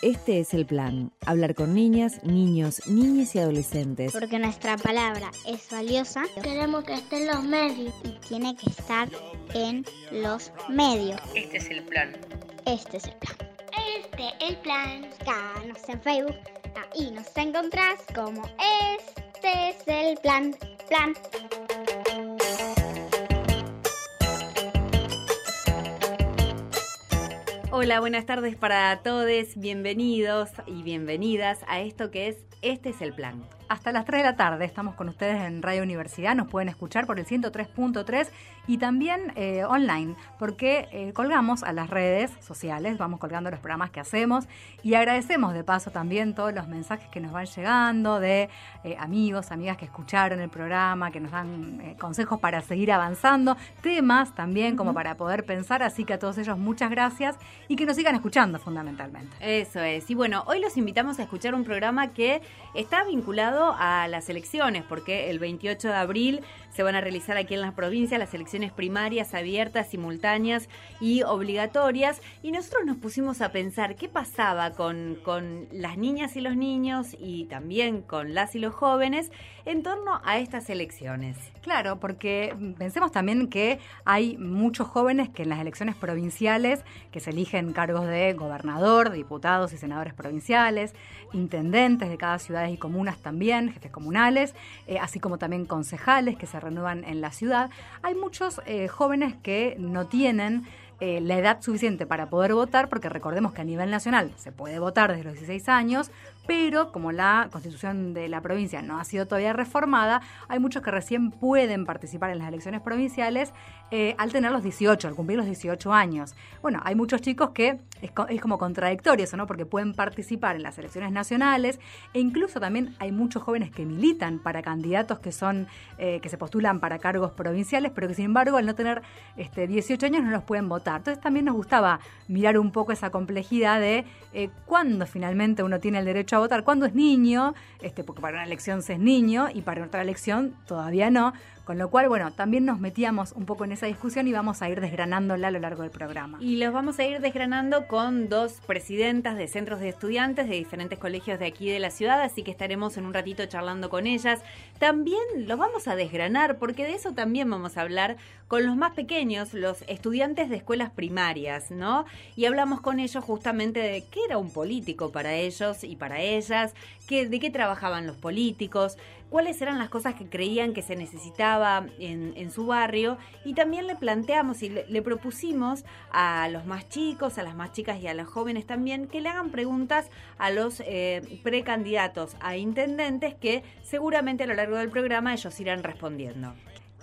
Este es el plan, hablar con niñas, niños, niñas y adolescentes. Porque nuestra palabra es valiosa. Queremos que esté en los medios. Y tiene que estar en los medios. Este es el plan. Este es el plan. Este el plan. Búscanos en Facebook. Ahí nos encontrás como Este es el plan. Plan. Hola, buenas tardes para todos, bienvenidos y bienvenidas a esto que es Este es el plan. Hasta las 3 de la tarde. Estamos con ustedes en Radio Universidad, nos pueden escuchar por el 103.3 y también eh, online, porque eh, colgamos a las redes sociales, vamos colgando los programas que hacemos y agradecemos de paso también todos los mensajes que nos van llegando de eh, amigos, amigas que escucharon el programa, que nos dan consejos para seguir avanzando, temas también como para poder pensar, así que a todos ellos muchas gracias y que nos sigan escuchando fundamentalmente. Eso es, y bueno, hoy los invitamos a escuchar un programa que está vinculado a las elecciones, porque el 28 de abril se van a realizar aquí en las provincias las elecciones primarias abiertas, simultáneas y obligatorias. Y nosotros nos pusimos a pensar qué pasaba con, con las niñas y los niños y también con las y los jóvenes en torno a estas elecciones. Claro, porque pensemos también que hay muchos jóvenes que en las elecciones provinciales, que se eligen cargos de gobernador, diputados y senadores provinciales, intendentes de cada ciudad y comunas también, jefes comunales, eh, así como también concejales que se renuevan en la ciudad, hay muchos eh, jóvenes que no tienen eh, la edad suficiente para poder votar, porque recordemos que a nivel nacional se puede votar desde los 16 años, pero como la constitución de la provincia no ha sido todavía reformada, hay muchos que recién pueden participar en las elecciones provinciales eh, al tener los 18, al cumplir los 18 años. Bueno, hay muchos chicos que es, como contradictorio eso, ¿no? Porque pueden participar en las elecciones nacionales e incluso también hay muchos jóvenes que militan para candidatos que son, eh, que se postulan para cargos provinciales, pero que sin embargo al no tener este, 18 años no los pueden votar. Entonces también nos gustaba mirar un poco esa complejidad de eh, cuándo finalmente uno tiene el derecho a votar, cuando es niño, este, porque para una elección se es niño y para otra elección todavía no, con lo cual, bueno, también nos metíamos un poco en esa discusión y vamos a ir desgranándola a lo largo del programa. Y los vamos a ir desgranando con dos presidentas de centros de estudiantes de diferentes colegios de aquí de la ciudad, así que estaremos en un ratito charlando con ellas. También los vamos a desgranar, porque de eso también vamos a hablar con los más pequeños, los estudiantes de escuelas primarias, ¿no? Y hablamos con ellos justamente de qué era un político para ellos y para ellas, qué, de qué trabajaban los políticos, cuáles eran las cosas que creían que se necesitaba en, su barrio y también le planteamos y le, propusimos a los más chicos, a las más chicas y a los jóvenes también que le hagan preguntas a los eh, precandidatos a intendentes que seguramente a lo largo del programa ellos irán respondiendo.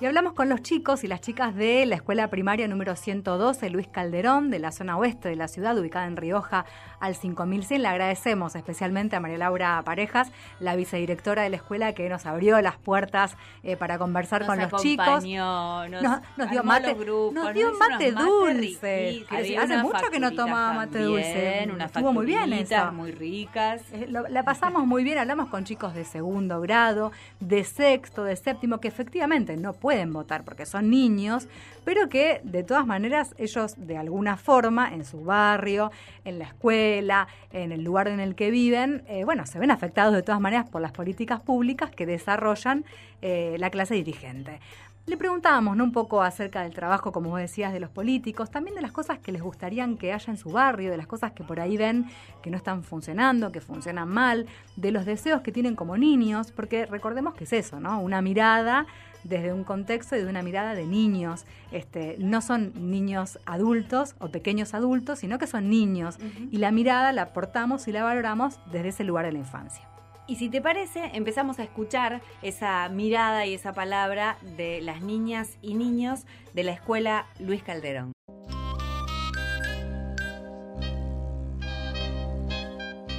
Y hablamos con los chicos y las chicas de la escuela primaria número 112, Luis Calderón, de la zona oeste de la ciudad, ubicada en Rioja al 5100. Le agradecemos especialmente a María Laura Parejas, la vicedirectora de la escuela, que nos abrió las puertas eh, para conversar con los chicos. Nos, nos, dio mate, nos dio mate dulce. Hace mucho que no tomaba mate dulce. Estuvo muy bien eso. muy ricas. Eh, la pasamos muy bien, hablamos con chicos de segundo grado, de sexto, de séptimo, que efectivamente no pueden votar porque son niños, pero que de todas maneras ellos de alguna forma en su barrio, en la escuela, en el lugar en el que viven, eh, bueno, se ven afectados de todas maneras por las políticas públicas que desarrollan eh, la clase dirigente. Le preguntábamos ¿no? un poco acerca del trabajo, como vos decías, de los políticos, también de las cosas que les gustarían que haya en su barrio, de las cosas que por ahí ven que no están funcionando, que funcionan mal, de los deseos que tienen como niños, porque recordemos que es eso, ¿no? Una mirada desde un contexto y de una mirada de niños. Este, no son niños adultos o pequeños adultos, sino que son niños. Y la mirada la aportamos y la valoramos desde ese lugar de la infancia. Y si te parece, empezamos a escuchar esa mirada y esa palabra de las niñas y niños de la escuela Luis Calderón.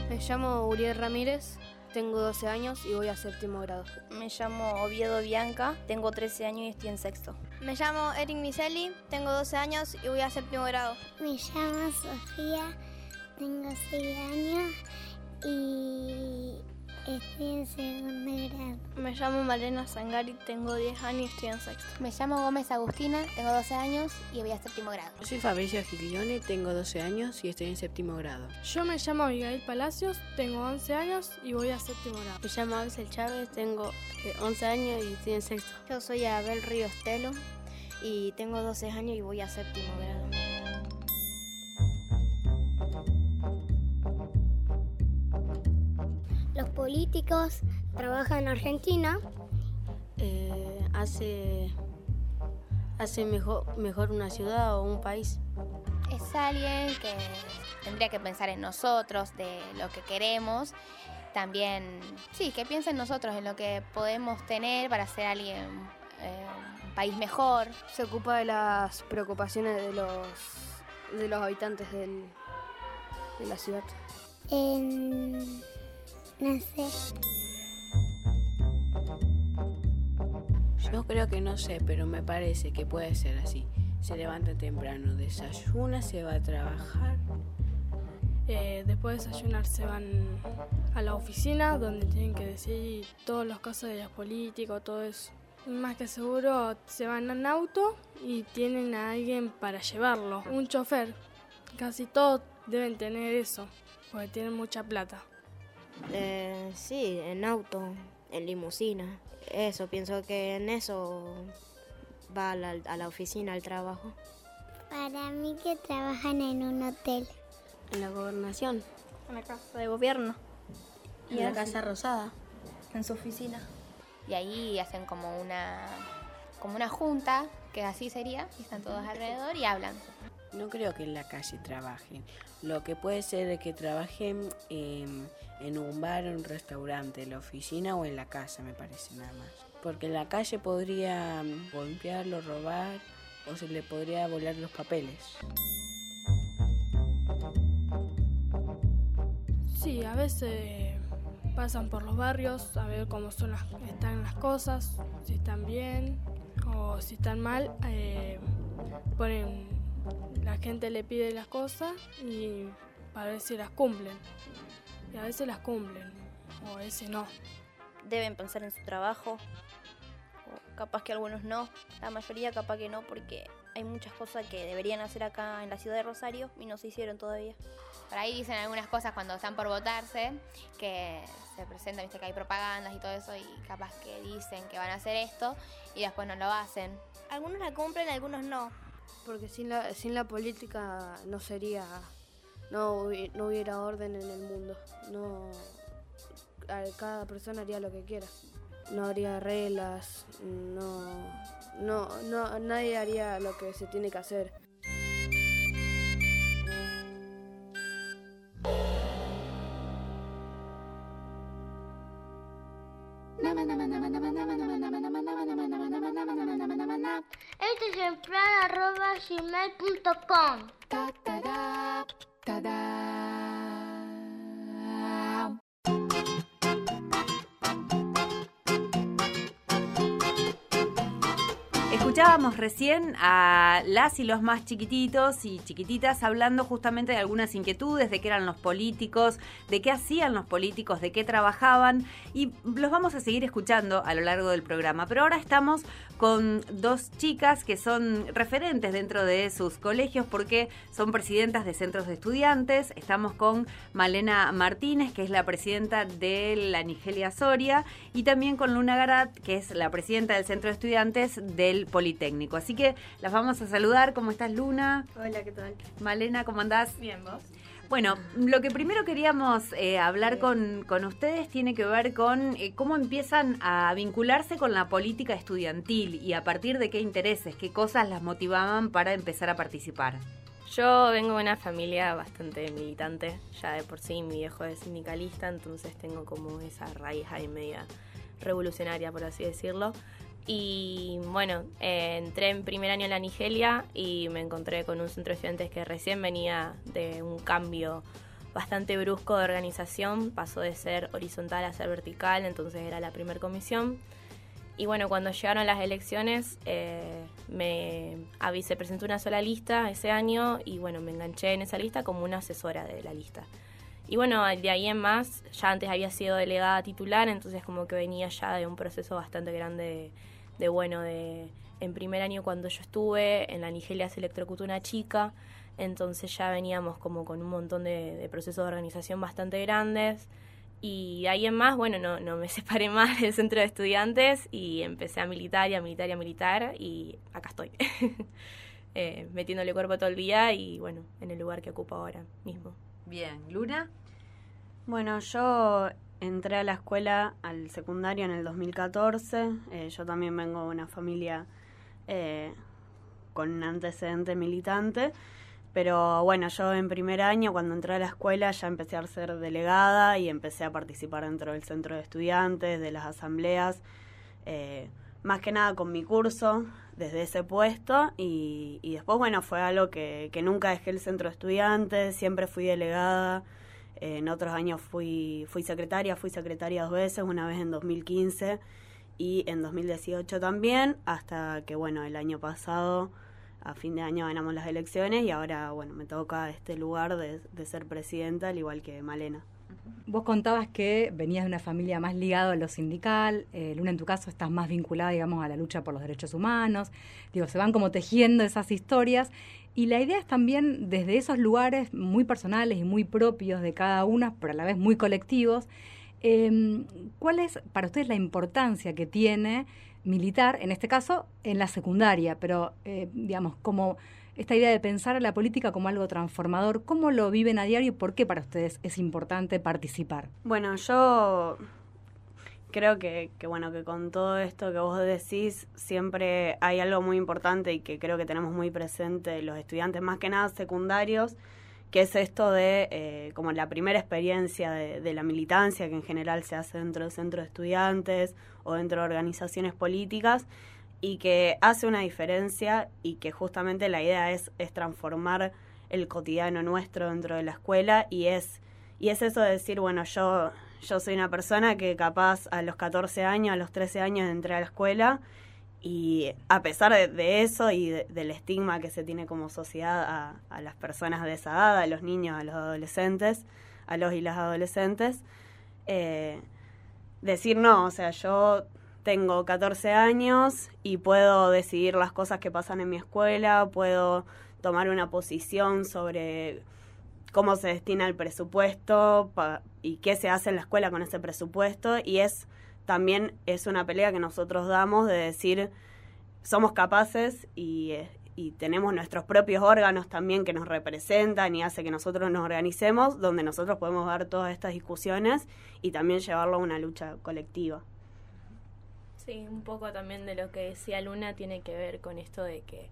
Me llamo Uriel Ramírez, tengo 12 años y voy a séptimo grado. Me llamo Oviedo Bianca, tengo 13 años y estoy en sexto. Me llamo Eric Miseli, tengo 12 años y voy a séptimo grado. Me llamo Sofía, tengo 6 años y Estoy en segundo grado. Me llamo Malena Sangari, tengo 10 años y estoy en sexto. Me llamo Gómez Agustina, tengo 12 años y voy a séptimo grado. Soy Fabricio Giglione, tengo 12 años y estoy en séptimo grado. Yo me llamo Abigail Palacios, tengo 11 años y voy a séptimo grado. Me llamo Axel Chávez, tengo 11 años y estoy en sexto. Yo soy Abel Ríos Telo y tengo 12 años y voy a séptimo grado. Trabajan en Argentina. Eh, hace hace mejor, mejor una ciudad o un país. Es alguien que tendría que pensar en nosotros, de lo que queremos. También, sí, que piense en nosotros, en lo que podemos tener para ser alguien, eh, un país mejor. Se ocupa de las preocupaciones de los, de los habitantes del, de la ciudad. En... No sé. Yo creo que no sé, pero me parece que puede ser así. Se levanta temprano, desayuna, se va a trabajar. Eh, después de desayunar se van a la oficina donde tienen que decir todas las cosas de los políticos, todo eso. Más que seguro se van en auto y tienen a alguien para llevarlo, un chofer. Casi todos deben tener eso, porque tienen mucha plata. Eh, sí, en auto, en limusina. Eso, pienso que en eso va a la, a la oficina, al trabajo. Para mí que trabajan en un hotel. En la gobernación. En la casa de gobierno. En la casa rosada. En su oficina. Y ahí hacen como una, como una junta, que así sería, y están todos alrededor y hablan. No creo que en la calle trabajen. Lo que puede ser es que trabajen en, un bar, en un restaurante, en la oficina o en la casa, me parece nada más. Porque en la calle podría golpearlo, robar o se le podría volar los papeles. Sí, a veces pasan por los barrios a ver cómo son las, están las cosas, si están bien o si están mal. eh, ponen, la gente le pide las cosas y para ver si las cumplen. Y a veces las cumplen, o a veces no. Deben pensar en su trabajo. O capaz que algunos no. La mayoría capaz que no, porque hay muchas cosas que deberían hacer acá en la ciudad de Rosario y no se hicieron todavía. Por ahí dicen algunas cosas cuando están por votarse, que se presentan, viste que hay propagandas y todo eso, y capaz que dicen que van a hacer esto y después no lo hacen. Algunos la cumplen, algunos no. Porque sin la, sin la política no sería. No, no hubiera orden en el mundo. No. Cada persona haría lo que quiera. No habría reglas. No. No, no, nadie haría lo que se tiene que hacer. Plan arroba gmail.com. Escuchábamos recién a las y los más chiquititos y chiquititas hablando justamente de algunas inquietudes, de qué eran los políticos, de qué hacían los políticos, de qué trabajaban y los vamos a seguir escuchando a lo largo del programa. Pero ahora estamos con dos chicas que son referentes dentro de sus colegios porque son presidentas de centros de estudiantes. Estamos con Malena Martínez, que es la presidenta de la Nigelia Soria, y también con Luna Garat, que es la presidenta del centro de estudiantes del Politécnico. Así que las vamos a saludar. ¿Cómo estás, Luna? Hola, ¿qué tal? Malena, ¿cómo andás? Bien, vos. Bueno, lo que primero queríamos eh, hablar con, con ustedes tiene que ver con eh, cómo empiezan a vincularse con la política estudiantil y a partir de qué intereses, qué cosas las motivaban para empezar a participar. Yo vengo de una familia bastante militante, ya de por sí mi viejo es sindicalista, entonces tengo como esa raíz ahí media revolucionaria, por así decirlo. Y bueno, eh, entré en primer año en la Nigelia y me encontré con un centro de estudiantes que recién venía de un cambio bastante brusco de organización, pasó de ser horizontal a ser vertical, entonces era la primera comisión. Y bueno, cuando llegaron las elecciones, eh, me avi- se presentó una sola lista ese año y bueno, me enganché en esa lista como una asesora de la lista. Y bueno, de ahí en más, ya antes había sido delegada titular, entonces como que venía ya de un proceso bastante grande de, bueno, de en primer año cuando yo estuve, en la Nigeria se electrocutó una chica, entonces ya veníamos como con un montón de, procesos de organización bastante grandes. Y de ahí en más, bueno, no, no me separé más del centro de estudiantes y empecé a militar y a militar y a militar y acá estoy. eh, metiéndole cuerpo todo el día y bueno, en el lugar que ocupo ahora mismo. Bien, Luna. Bueno, yo entré a la escuela, al secundario en el 2014. Eh, yo también vengo de una familia eh, con un antecedente militante. Pero bueno, yo en primer año, cuando entré a la escuela, ya empecé a ser delegada y empecé a participar dentro del centro de estudiantes, de las asambleas, eh, más que nada con mi curso, desde ese puesto. Y, después, bueno, fue algo que, que, nunca dejé el centro de estudiantes, siempre fui delegada. En otros años fui, fui secretaria, fui secretaria dos veces, una vez en 2015 y en 2018 también, hasta que, bueno, el año pasado a fin de año ganamos las elecciones y ahora, bueno, me toca este lugar de, ser presidenta, al igual que Malena. Vos contabas que venías de una familia más ligada a lo sindical, eh, Luna en tu caso estás más vinculada, digamos, a la lucha por los derechos humanos, digo, se van como tejiendo esas historias y la idea es también desde esos lugares muy personales y muy propios de cada una, pero a la vez muy colectivos, eh, ¿cuál es para ustedes la importancia que tiene militar, en este caso en la secundaria, pero eh, digamos, como esta idea de pensar a la política como algo transformador, ¿cómo lo viven a diario y por qué para ustedes es importante participar? Bueno, yo creo que, que, bueno que con todo esto que vos decís siempre hay algo muy importante y que creo que tenemos muy presente los estudiantes más que nada secundarios que es esto de eh, como la primera experiencia de, la militancia que en general se hace dentro del centro de estudiantes o dentro de organizaciones políticas y que hace una diferencia y que justamente la idea es, es transformar el cotidiano nuestro dentro de la escuela y es, y es eso de decir, bueno, yo, yo soy una persona que capaz a los 14 años, a los 13 años entré a la escuela y a pesar de, eso y del estigma que se tiene como sociedad a, las personas de esa edad, a los niños, a los adolescentes, a los y las adolescentes, eh, decir no, o sea, yo tengo 14 años y puedo decidir las cosas que pasan en mi escuela, puedo tomar una posición sobre cómo se destina el presupuesto y qué se hace en la escuela con ese presupuesto y es también es una pelea que nosotros damos de decir somos capaces y, eh, y, tenemos nuestros propios órganos también que nos representan y hace que nosotros nos organicemos, donde nosotros podemos dar todas estas discusiones y también llevarlo a una lucha colectiva. Sí, un poco también de lo que decía Luna tiene que ver con esto de que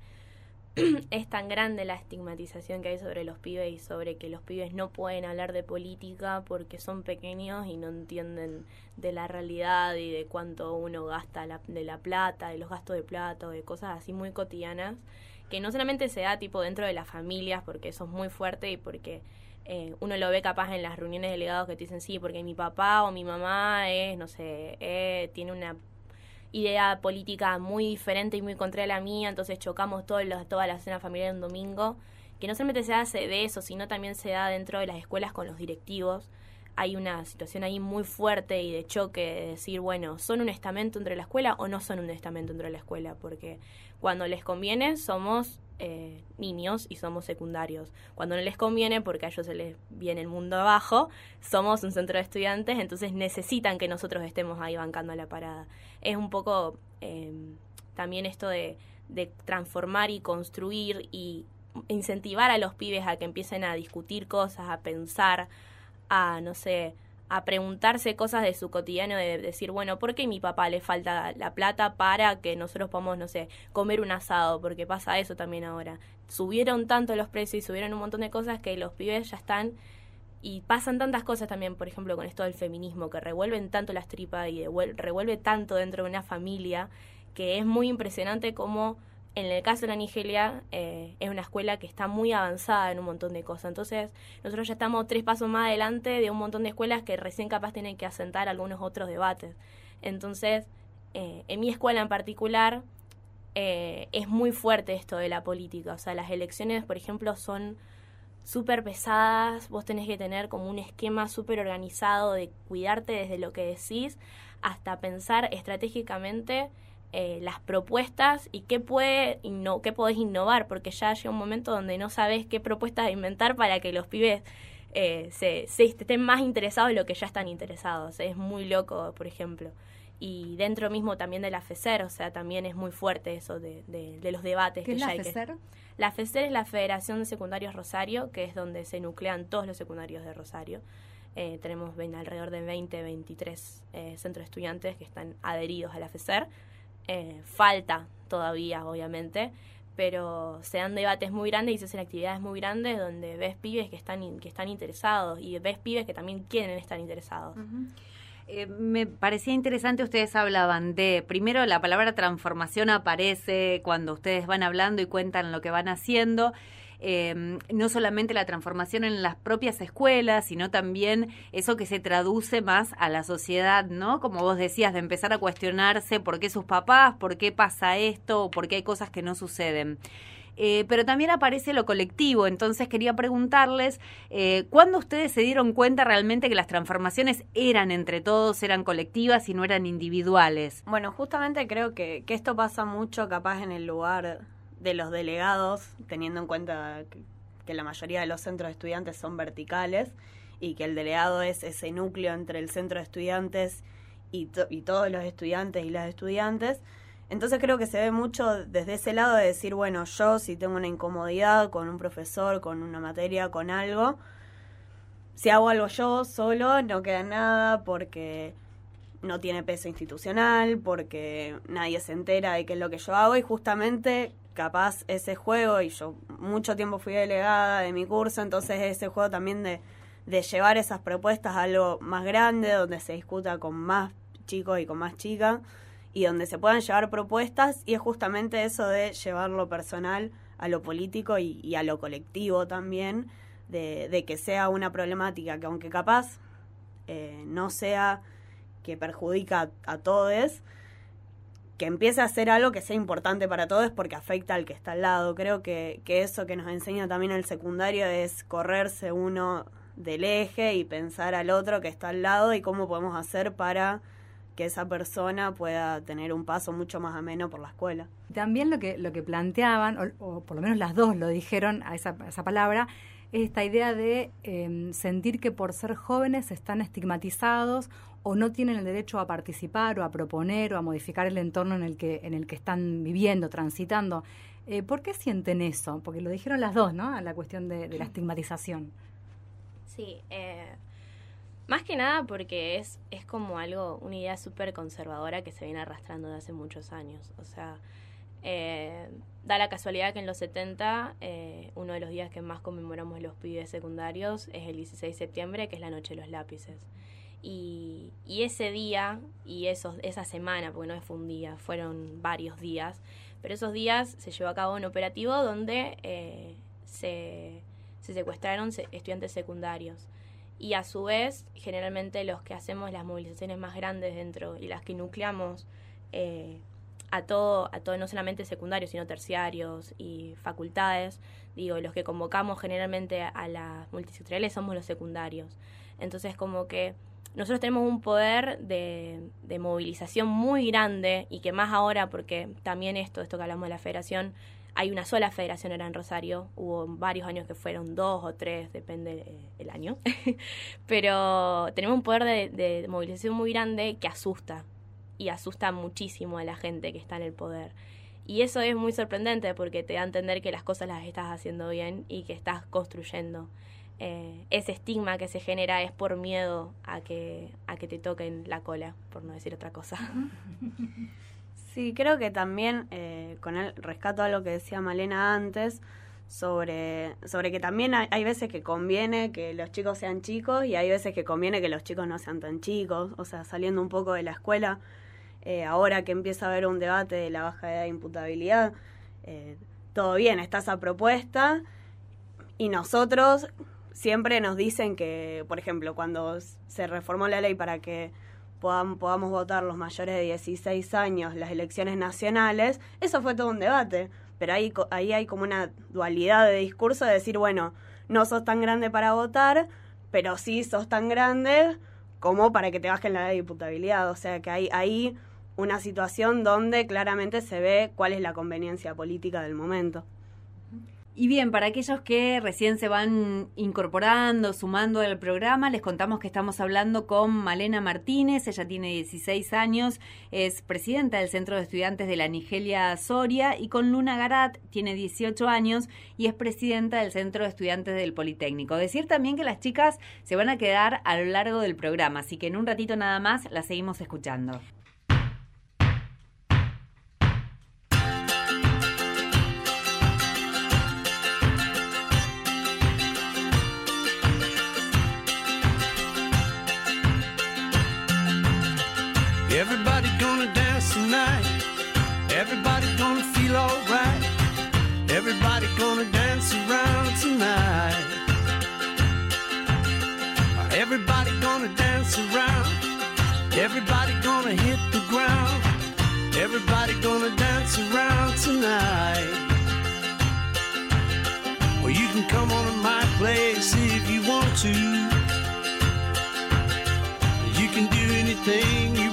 es tan grande la estigmatización que hay sobre los pibes y sobre que los pibes no pueden hablar de política porque son pequeños y no entienden de la realidad y de cuánto uno gasta de la plata, de los gastos de plata o de cosas así muy cotidianas, que no solamente se da tipo dentro de las familias porque eso es muy fuerte y porque eh, uno lo ve capaz en las reuniones de delegados que te dicen sí, porque mi papá o mi mamá es, no sé, eh, tiene una idea política muy diferente y muy contra la mía, entonces chocamos todos los, toda la cena familiar un domingo, que no solamente se hace de eso, sino también se da dentro de las escuelas con los directivos. Hay una situación ahí muy fuerte y de choque de decir, bueno, ¿son un estamento entre la escuela o no son un estamento entre la escuela? Porque cuando les conviene somos eh, niños y somos secundarios. Cuando no les conviene, porque a ellos se les viene el mundo abajo, somos un centro de estudiantes, entonces necesitan que nosotros estemos ahí bancando la parada. Es un poco em, también esto de, de transformar y construir y incentivar a los pibes a que empiecen a discutir cosas, a pensar, a, no sé, a preguntarse cosas de su cotidiano, de decir, bueno, ¿por qué a mi papá le falta la plata para que nosotros podamos, no sé, comer un asado? Porque pasa eso también ahora. Subieron tanto los precios y subieron un montón de cosas que los pibes ya están y pasan tantas cosas también, por ejemplo, con esto del feminismo, que revuelven tanto las tripas y revuelve tanto dentro de una familia, que es muy impresionante como en el caso de la Nigeria, eh, es una escuela que está muy avanzada en un montón de cosas. Entonces, nosotros ya estamos tres pasos más adelante de un montón de escuelas que recién capaz tienen que asentar algunos otros debates. Entonces, eh, en mi escuela en particular, eh, es muy fuerte esto de la política. O sea, las elecciones, por ejemplo, son súper pesadas, vos tenés que tener como un esquema súper organizado de cuidarte desde lo que decís hasta pensar estratégicamente eh, las propuestas y qué, puede qué podés innovar, porque ya llega un momento donde no sabes qué propuestas inventar para que los pibes eh, se, estén más interesados en lo que ya están interesados. Es muy loco, por ejemplo. Y dentro mismo también de la FECER, o sea, también es muy fuerte eso de, los debates. ¿Qué que es la hay FECER? La FECER es la Federación de Secundarios Rosario, que es donde se nuclean todos los secundarios de Rosario. Eh, tenemos alrededor de 20, 23 eh, centros de estudiantes que están adheridos a la FECER. Eh, falta todavía, obviamente, pero se dan debates muy grandes y se hacen actividades muy grandes donde ves pibes que están, que están interesados y ves pibes que también quieren estar interesados. Eh, me parecía interesante, ustedes hablaban de, primero la palabra transformación aparece cuando ustedes van hablando y cuentan lo que van haciendo. Eh, no solamente la transformación en las propias escuelas, sino también eso que se traduce más a la sociedad, ¿no? Como vos decías, de empezar a cuestionarse por qué sus papás, por qué pasa esto, por qué hay cosas que no suceden. Eh, pero también aparece lo colectivo. Entonces quería preguntarles, eh, ¿cuándo ustedes se dieron cuenta realmente que las transformaciones eran entre todos, eran colectivas y no eran individuales? Bueno, justamente creo que, que esto pasa mucho capaz en el lugar de los delegados, teniendo en cuenta que, la mayoría de los centros de estudiantes son verticales y que el delegado es ese núcleo entre el centro de estudiantes y, y todos los estudiantes y las estudiantes. Entonces creo que se ve mucho desde ese lado de decir, bueno, yo si tengo una incomodidad con un profesor, con una materia, con algo, si hago algo yo solo, no queda nada porque no tiene peso institucional, porque nadie se entera de qué es lo que yo hago y justamente capaz ese juego, y yo mucho tiempo fui delegada de mi curso, entonces ese juego también de, llevar esas propuestas a algo más grande, donde se discuta con más chicos y con más chicas y donde se puedan llevar propuestas y es justamente eso de llevar lo personal a lo político y, a lo colectivo también, de, que sea una problemática que aunque capaz eh, no sea que perjudica a, todos, que empiece a ser algo que sea importante para todos porque afecta al que está al lado. Creo que, que eso que nos enseña también el secundario es correrse uno del eje y pensar al otro que está al lado y cómo podemos hacer para que esa persona pueda tener un paso mucho más ameno por la escuela. También lo que, lo que planteaban, o, por lo menos las dos lo dijeron a esa, esa palabra, esta idea de em, sentir que por ser jóvenes están estigmatizados o no tienen el derecho a participar o a proponer o a modificar el entorno en el que, en el que están viviendo, transitando. Eh, ¿Por qué sienten eso? Porque lo dijeron las dos, ¿no? La cuestión de, de la estigmatización. Sí, eh, más que nada porque es, es como algo, una idea súper conservadora que se viene arrastrando de hace muchos años. O sea, eh, da la casualidad que en los 70, eh, uno de los días que más conmemoramos los pibes secundarios es el 16 de septiembre, que es la noche de los lápices. Y, y ese día y esos, esa semana, porque no fue un día, fueron varios días, pero esos días se llevó a cabo un operativo donde eh, se, se secuestraron estudiantes secundarios y a su vez generalmente los que hacemos las movilizaciones más grandes dentro y las que nucleamos eh, a todo a todo no solamente secundarios sino terciarios y facultades. Digo los que convocamos generalmente a las multisectoriales somos los secundarios. Entonces como que nosotros tenemos un poder de, de movilización muy grande y que más ahora porque también esto esto que hablamos de la federación hay una sola federación era en Rosario, hubo varios años que fueron dos o tres, depende eh, el año, pero tenemos un poder de, movilización muy grande que asusta y asusta muchísimo a la gente que está en el poder. Y eso es muy sorprendente porque te da a entender que las cosas las estás haciendo bien y que estás construyendo. Eh, ese estigma que se genera es por miedo a que, a que te toquen la cola, por no decir otra cosa. Sí, creo que también eh, con el rescato a lo que decía Malena antes, sobre, sobre que también hay, veces que conviene que los chicos sean chicos y hay veces que conviene que los chicos no sean tan chicos, o sea, saliendo un poco de la escuela, eh, ahora que empieza a haber un debate de la baja edad de imputabilidad, eh, todo bien, está esa propuesta y nosotros siempre nos dicen que, por ejemplo, cuando se reformó la ley para que podamos, votar los mayores de 16 años las elecciones nacionales, eso fue todo un debate. Pero ahí, ahí hay como una dualidad de discurso de decir, bueno, no sos tan grande para votar, pero sí sos tan grande como para que te bajen la diputabilidad. O sea que hay ahí una situación donde claramente se ve cuál es la conveniencia política del momento. Y bien, para aquellos que recién se van incorporando, sumando al programa, les contamos que estamos hablando con Malena Martínez, ella tiene 16 años, es presidenta del Centro de Estudiantes de la Nigelia Soria, y con Luna Garat, tiene 18 años y es presidenta del Centro de Estudiantes del Politécnico. Decir también que las chicas se van a quedar a lo largo del programa, así que en un ratito nada más las seguimos escuchando. Tonight. Everybody gonna feel alright. Everybody gonna dance around tonight. Everybody gonna dance around. Everybody gonna hit the ground. Everybody gonna dance around tonight. Well, you can come on to my place if you want to You can do anything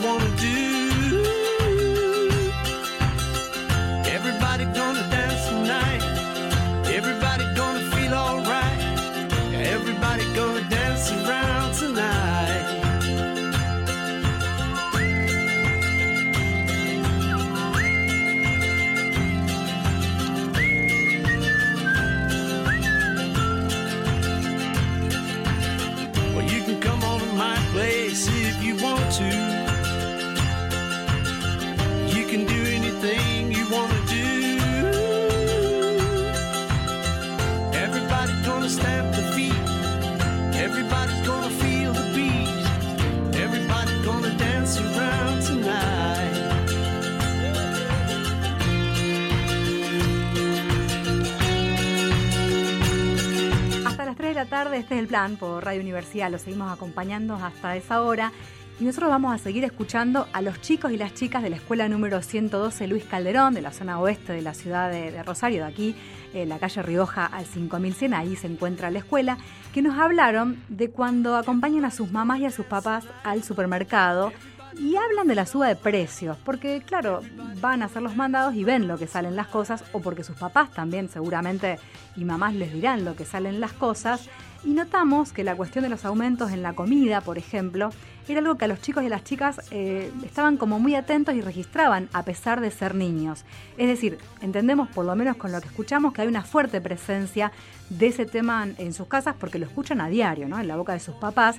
este es el plan por Radio Universidad. Los seguimos acompañando hasta esa hora. Y nosotros vamos a seguir escuchando a los chicos y las chicas de la escuela número 112 Luis Calderón, de la zona oeste de la ciudad de, de Rosario, de aquí, en la calle Rioja al 5100, ahí se encuentra la escuela, que nos hablaron de cuando acompañan a sus mamás y a sus papás al supermercado y hablan de la suba de precios, porque claro, van a hacer los mandados y ven lo que salen las cosas, o porque sus papás también seguramente y mamás les dirán lo que salen las cosas, y notamos que la cuestión de los aumentos en la comida, por ejemplo, era algo que a los chicos y a las chicas eh, estaban como muy atentos y registraban a pesar de ser niños. Es decir, entendemos por lo menos con lo que escuchamos que hay una fuerte presencia de ese tema en sus casas porque lo escuchan a diario, ¿no? En la boca de sus papás.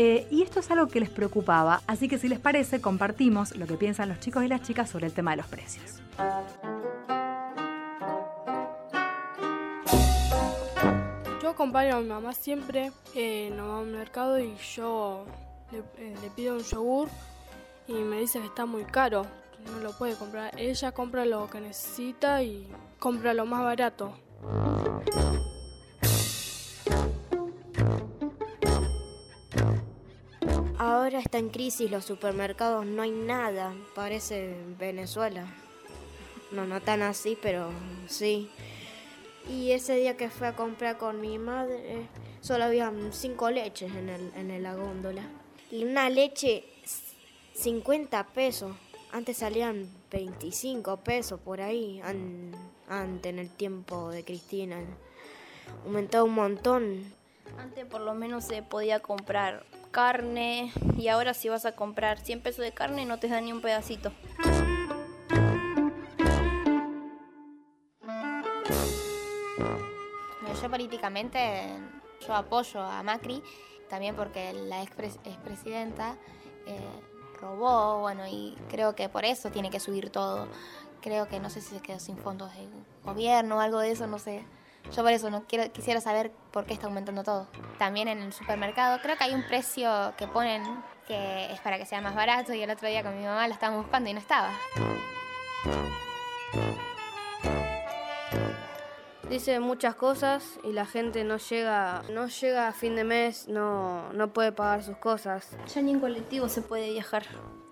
Eh, y esto es algo que les preocupaba, así que si les parece, compartimos lo que piensan los chicos y las chicas sobre el tema de los precios. Yo acompaño a mi mamá siempre, eh, nos va al mercado y yo eh, le pido un yogur y me dice que está muy caro, no lo puede comprar. Ella compra lo que necesita y compra lo más barato. Ahora está en crisis los supermercados, no hay nada, parece Venezuela. No, no tan así, pero sí. Y ese día que fui a comprar con mi madre, solo había cinco leches en, el, en la góndola. Y una leche, 50 pesos. Antes salían 25 pesos por ahí, an- antes en el tiempo de Cristina. Aumentó un montón. Antes por lo menos se podía comprar carne y ahora si vas a comprar 100 pesos de carne no te dan ni un pedacito. Yo políticamente yo apoyo a Macri, también porque la expres- expresidenta eh, robó, bueno, y creo que por eso tiene que subir todo. Creo que no sé si se quedó sin fondos de gobierno o algo de eso, no sé. Yo por eso no quiero, quisiera saber por qué está aumentando todo. También en el supermercado creo que hay un precio que ponen que es para que sea más barato y el otro día con mi mamá lo estábamos buscando y no estaba. Dice muchas cosas y la gente no llega, no llega a fin de mes, no, no puede pagar sus cosas. Ya ni en colectivo se puede viajar.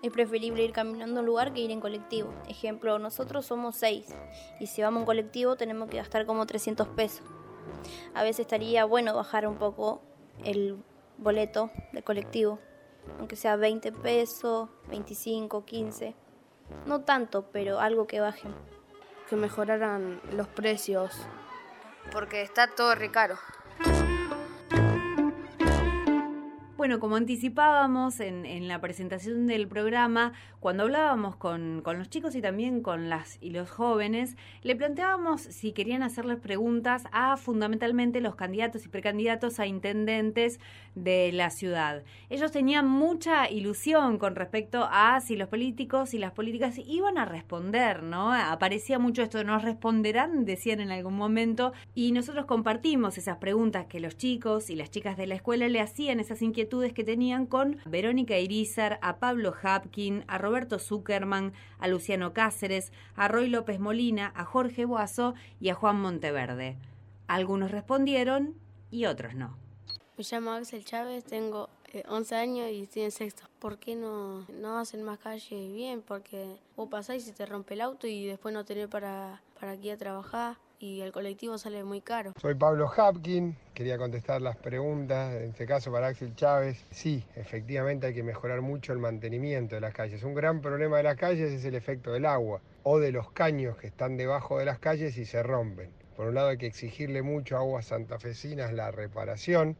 Es preferible ir caminando a un lugar que ir en colectivo. Ejemplo, nosotros somos seis y si vamos en colectivo tenemos que gastar como 300 pesos. A veces estaría bueno bajar un poco el boleto de colectivo, aunque sea 20 pesos, 25, 15. No tanto, pero algo que baje. Que mejoraran los precios, porque está todo re Bueno, como anticipábamos en, la presentación del programa, cuando hablábamos con, los chicos y también con las y los jóvenes, le planteábamos si querían hacerles preguntas a fundamentalmente los candidatos y precandidatos a intendentes de la ciudad. Ellos tenían mucha ilusión con respecto a si los políticos y las políticas iban a responder, ¿no? Aparecía mucho esto, nos responderán, decían en algún momento, y nosotros compartimos esas preguntas que los chicos y las chicas de la escuela le hacían, esas inquietudes que tenían con Verónica Irizar, a Pablo Hapkin, a Roberto Zuckerman, a Luciano Cáceres, a Roy López Molina, a Jorge Boazo y a Juan Monteverde. Algunos respondieron y otros no. Me llamo Axel Chávez, tengo 11 años y estoy en sexto. ¿Por qué no, no hacen más calles bien? Porque vos pasás y se te rompe el auto y después no tenés para, para aquí a trabajar y el colectivo sale muy caro. Soy Pablo Hapkin, quería contestar las preguntas, en este caso para Axel Chávez. Sí, efectivamente hay que mejorar mucho el mantenimiento de las calles. Un gran problema de las calles es el efecto del agua o de los caños que están debajo de las calles y se rompen. Por un lado hay que exigirle mucho a aguas santafesinas la reparación.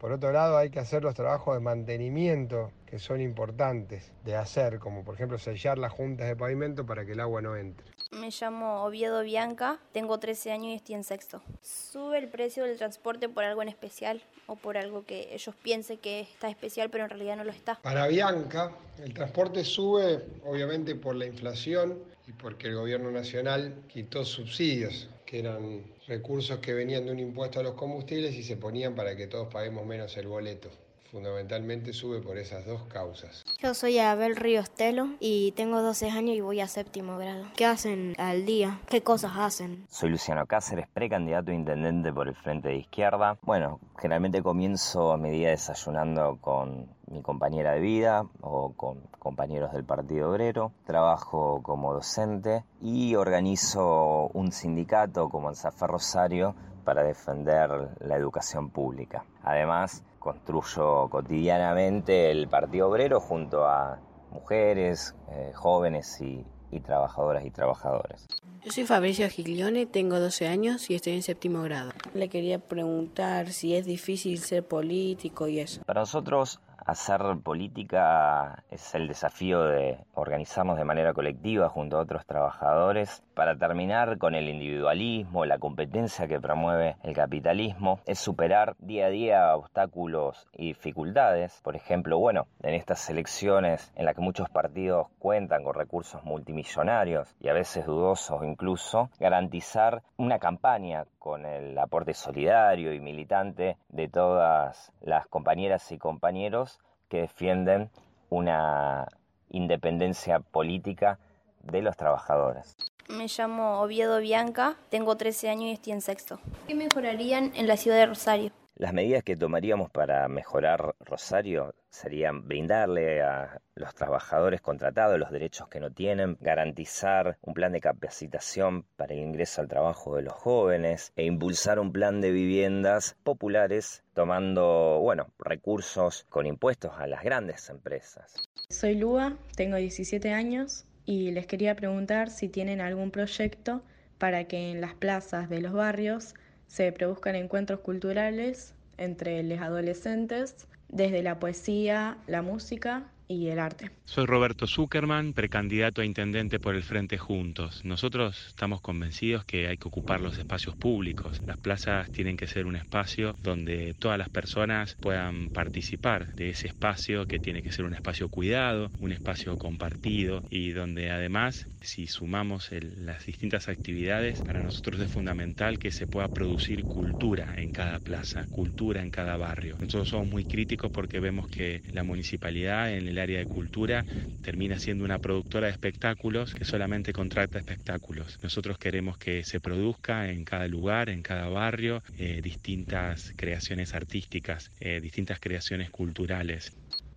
Por otro lado hay que hacer los trabajos de mantenimiento que son importantes de hacer, como por ejemplo sellar las juntas de pavimento para que el agua no entre. Me llamo Oviedo Bianca, tengo 13 años y estoy en sexto. ¿Sube el precio del transporte por algo en especial o por algo que ellos piensen que está especial pero en realidad no lo está? Para Bianca, el transporte sube obviamente por la inflación y porque el gobierno nacional quitó subsidios, que eran recursos que venían de un impuesto a los combustibles y se ponían para que todos paguemos menos el boleto fundamentalmente sube por esas dos causas. Yo soy Abel Ríos Telo y tengo 12 años y voy a séptimo grado. ¿Qué hacen al día? ¿Qué cosas hacen? Soy Luciano Cáceres, precandidato a intendente por el Frente de Izquierda. Bueno, generalmente comienzo mi día desayunando con mi compañera de vida o con compañeros del Partido Obrero. Trabajo como docente y organizo un sindicato como Anzafer Rosario para defender la educación pública. Además, construyo cotidianamente el Partido Obrero junto a mujeres, eh, jóvenes y, y trabajadoras y trabajadores. Yo soy Fabricio Giglione, tengo 12 años y estoy en séptimo grado. Le quería preguntar si es difícil ser político y eso. Para nosotros hacer política es el desafío de organizarnos de manera colectiva junto a otros trabajadores para terminar con el individualismo, la competencia que promueve el capitalismo, es superar día a día obstáculos y dificultades. Por ejemplo, bueno, en estas elecciones en las que muchos partidos cuentan con recursos multimillonarios y a veces dudosos incluso, garantizar una campaña con el aporte solidario y militante de todas las compañeras y compañeros que defienden una independencia política de los trabajadores. Me llamo Oviedo Bianca, tengo 13 años y estoy en sexto. ¿Qué mejorarían en la ciudad de Rosario? Las medidas que tomaríamos para mejorar Rosario serían brindarle a los trabajadores contratados los derechos que no tienen, garantizar un plan de capacitación para el ingreso al trabajo de los jóvenes e impulsar un plan de viviendas populares tomando, bueno, recursos con impuestos a las grandes empresas. Soy Lua, tengo 17 años y les quería preguntar si tienen algún proyecto para que en las plazas de los barrios se produzcan encuentros culturales entre los adolescentes desde la poesía, la música y el arte. Soy Roberto Zuckerman, precandidato a intendente por el Frente Juntos. Nosotros estamos convencidos que hay que ocupar los espacios públicos. Las plazas tienen que ser un espacio donde todas las personas puedan participar de ese espacio que tiene que ser un espacio cuidado, un espacio compartido y donde además si sumamos las distintas actividades, para nosotros es fundamental que se pueda producir cultura en cada plaza, cultura en cada barrio. Nosotros somos muy críticos porque vemos que la municipalidad en el área de cultura termina siendo una productora de espectáculos que solamente contrata espectáculos. Nosotros queremos que se produzca en cada lugar, en cada barrio, eh, distintas creaciones artísticas, eh, distintas creaciones culturales.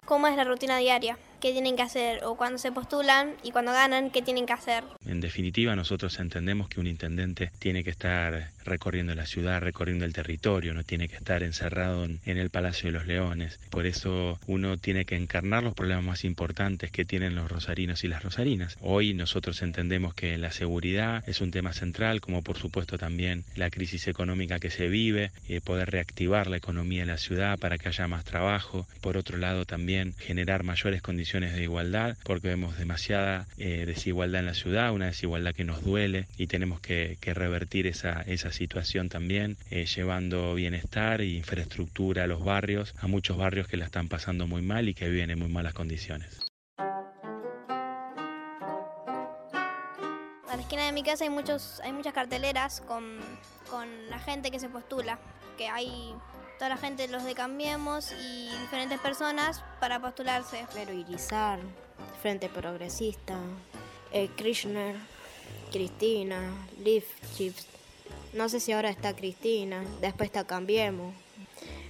¿Cómo es la rutina diaria? Qué tienen que hacer, o cuando se postulan y cuando ganan, qué tienen que hacer. En definitiva, nosotros entendemos que un intendente tiene que estar recorriendo la ciudad, recorriendo el territorio, no tiene que estar encerrado en, el Palacio de los Leones. Por eso uno tiene que encarnar los problemas más importantes que tienen los rosarinos y las rosarinas. Hoy nosotros entendemos que la seguridad es un tema central, como por supuesto también la crisis económica que se vive, eh, poder reactivar la economía de la ciudad para que haya más trabajo. Por otro lado también generar mayores condiciones de igualdad, porque vemos demasiada eh, desigualdad en la ciudad, una desigualdad que nos duele y tenemos que, revertir esa, situación también, eh, llevando bienestar e infraestructura a los barrios, a muchos barrios que la están pasando muy mal y que viven en muy malas condiciones. A la esquina de mi casa hay muchos, hay muchas carteleras con, con la gente que se postula, que hay toda la gente, los de Cambiemos y diferentes personas para postularse. Pero Irizar, Frente Progresista, eh, Krishner, Cristina, Leaf Chips. No sé si ahora está Cristina, después está Cambiemos.